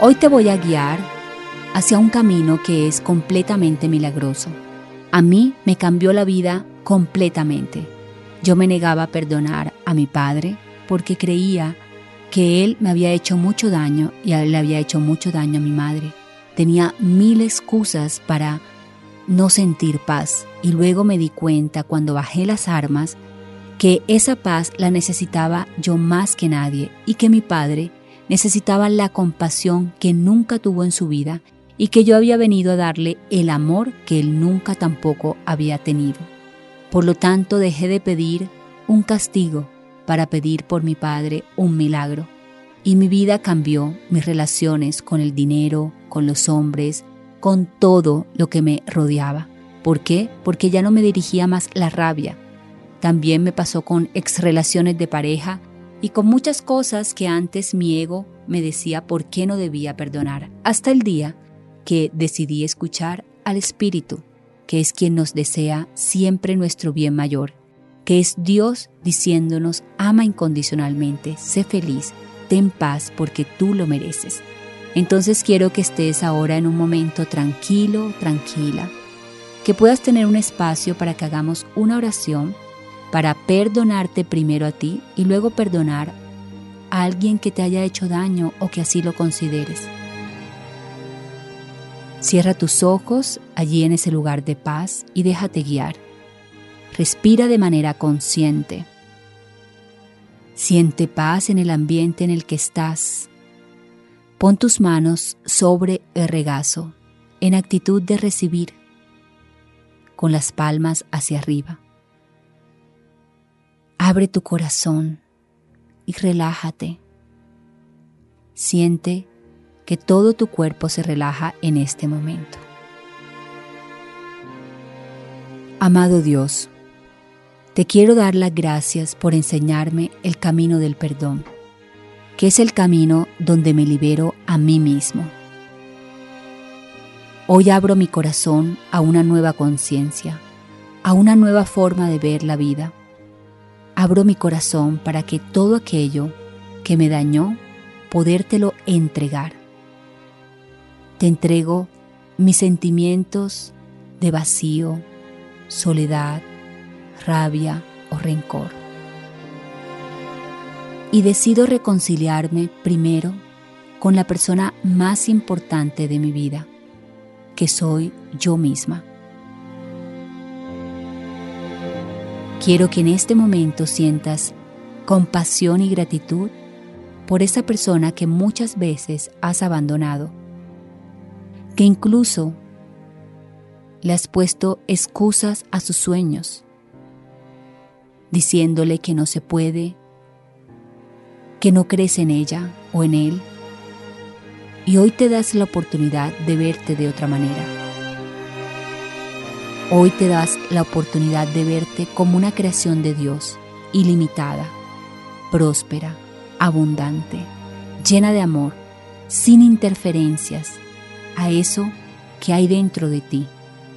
Hoy te voy a guiar hacia un camino que es completamente milagroso. A mí me cambió la vida completamente. Yo me negaba a perdonar a mi padre porque creía que él me había hecho mucho daño y le había hecho mucho daño a mi madre. Tenía mil excusas para no sentir paz y luego me di cuenta cuando bajé las armas que esa paz la necesitaba yo más que nadie y que mi padre necesitaba la compasión que nunca tuvo en su vida y que yo había venido a darle el amor que él nunca tampoco había tenido. Por lo tanto dejé de pedir un castigo para pedir por mi padre un milagro. Y mi vida cambió, mis relaciones con el dinero, con los hombres, con todo lo que me rodeaba. ¿Por qué? Porque ya no me dirigía más la rabia. También me pasó con ex relaciones de pareja y con muchas cosas que antes mi ego me decía por qué no debía perdonar, hasta el día que decidí escuchar al Espíritu, que es quien nos desea siempre nuestro bien mayor, que es Dios diciéndonos ama incondicionalmente, sé feliz, ten paz porque tú lo mereces. Entonces quiero que estés ahora en un momento tranquilo, tranquila, que puedas tener un espacio para que hagamos una oración para perdonarte primero a ti y luego perdonar a alguien que te haya hecho daño o que así lo consideres. Cierra tus ojos allí en ese lugar de paz y déjate guiar. Respira de manera consciente. Siente paz en el ambiente en el que estás. Pon tus manos sobre el regazo en actitud de recibir, con las palmas hacia arriba. Abre tu corazón y relájate. Siente que todo tu cuerpo se relaja en este momento. Amado Dios, te quiero dar las gracias por enseñarme el camino del perdón, que es el camino donde me libero a mí mismo. Hoy abro mi corazón a una nueva conciencia, a una nueva forma de ver la vida abro mi corazón para que todo aquello que me dañó, podértelo entregar. Te entrego mis sentimientos de vacío, soledad, rabia o rencor. Y decido reconciliarme primero con la persona más importante de mi vida, que soy yo misma. Quiero que en este momento sientas compasión y gratitud por esa persona que muchas veces has abandonado, que incluso le has puesto excusas a sus sueños, diciéndole que no se puede, que no crees en ella o en él, y hoy te das la oportunidad de verte de otra manera. Hoy te das la oportunidad de verte como una creación de Dios, ilimitada, próspera, abundante, llena de amor, sin interferencias, a eso que hay dentro de ti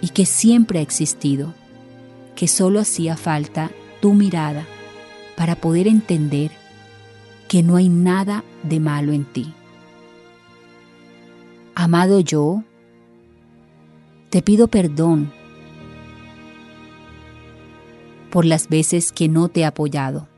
y que siempre ha existido, que solo hacía falta tu mirada para poder entender que no hay nada de malo en ti. Amado yo, te pido perdón por las veces que no te he apoyado,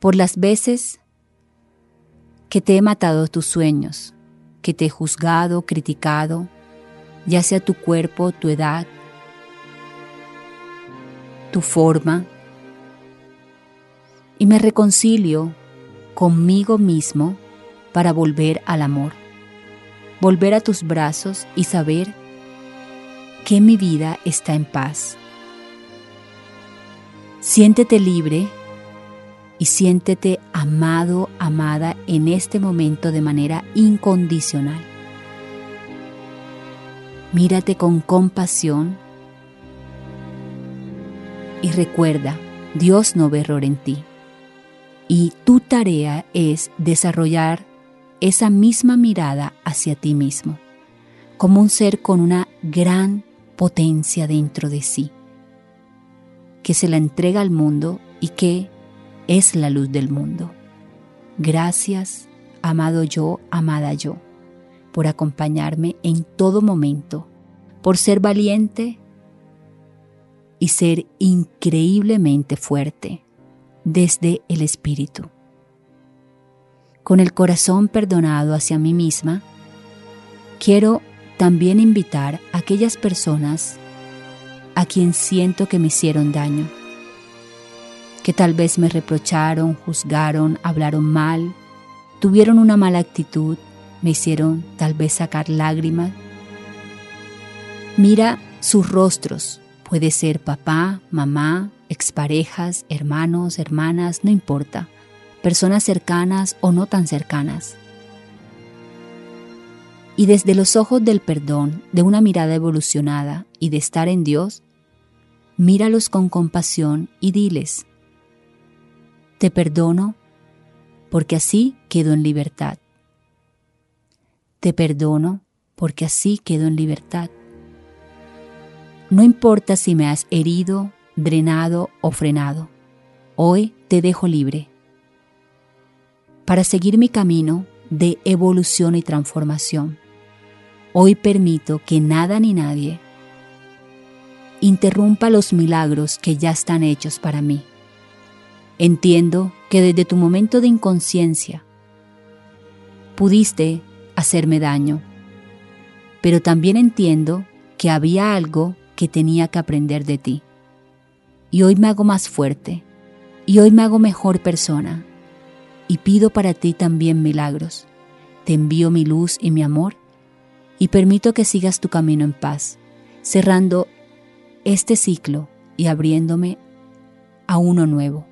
por las veces que te he matado tus sueños, que te he juzgado, criticado ya sea tu cuerpo, tu edad, tu forma, y me reconcilio conmigo mismo para volver al amor, volver a tus brazos y saber que mi vida está en paz. Siéntete libre y siéntete amado, amada en este momento de manera incondicional. Mírate con compasión y recuerda, Dios no ve error en ti. Y tu tarea es desarrollar esa misma mirada hacia ti mismo, como un ser con una gran potencia dentro de sí, que se la entrega al mundo y que es la luz del mundo. Gracias, amado yo, amada yo, por acompañarme en todo momento, por ser valiente y ser increíblemente fuerte desde el Espíritu. Con el corazón perdonado hacia mí misma, quiero también invitar a aquellas personas a quien siento que me hicieron daño, que tal vez me reprocharon, juzgaron, hablaron mal, tuvieron una mala actitud, me hicieron tal vez sacar lágrimas. Mira sus rostros, Puede ser papá, mamá, exparejas, hermanos, hermanas, no importa. Personas cercanas o no tan cercanas. Y desde los ojos del perdón, de una mirada evolucionada y de estar en Dios, míralos con compasión y diles, te perdono porque así quedo en libertad. Te perdono porque así quedo en libertad. No importa si me has herido, drenado o frenado, hoy te dejo libre para seguir mi camino de evolución y transformación. Hoy permito que nada ni nadie interrumpa los milagros que ya están hechos para mí. Entiendo que desde tu momento de inconsciencia pudiste hacerme daño, pero también entiendo que había algo que tenía que aprender de ti. Y hoy me hago más fuerte, y hoy me hago mejor persona, y pido para ti también milagros. Te envío mi luz y mi amor, y permito que sigas tu camino en paz, cerrando este ciclo y abriéndome a uno nuevo,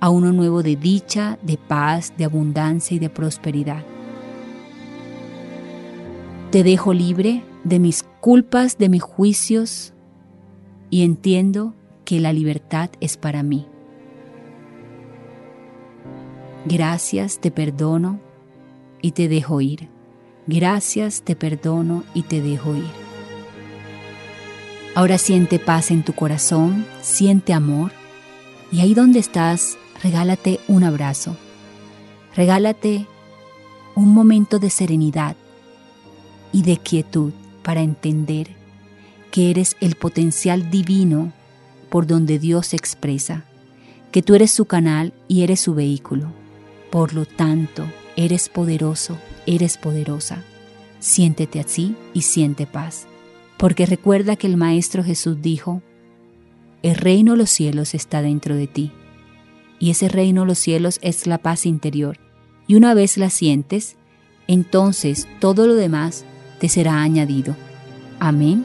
a uno nuevo de dicha, de paz, de abundancia y de prosperidad. Te dejo libre de mis culpas, de mis juicios y entiendo que la libertad es para mí. Gracias, te perdono y te dejo ir. Gracias, te perdono y te dejo ir. Ahora siente paz en tu corazón, siente amor y ahí donde estás, regálate un abrazo. Regálate un momento de serenidad y de quietud para entender que eres el potencial divino por donde Dios se expresa, que tú eres su canal y eres su vehículo. Por lo tanto, eres poderoso, eres poderosa. Siéntete así y siente paz. Porque recuerda que el Maestro Jesús dijo, el reino de los cielos está dentro de ti. Y ese reino de los cielos es la paz interior. Y una vez la sientes, entonces todo lo demás te será añadido. Amén.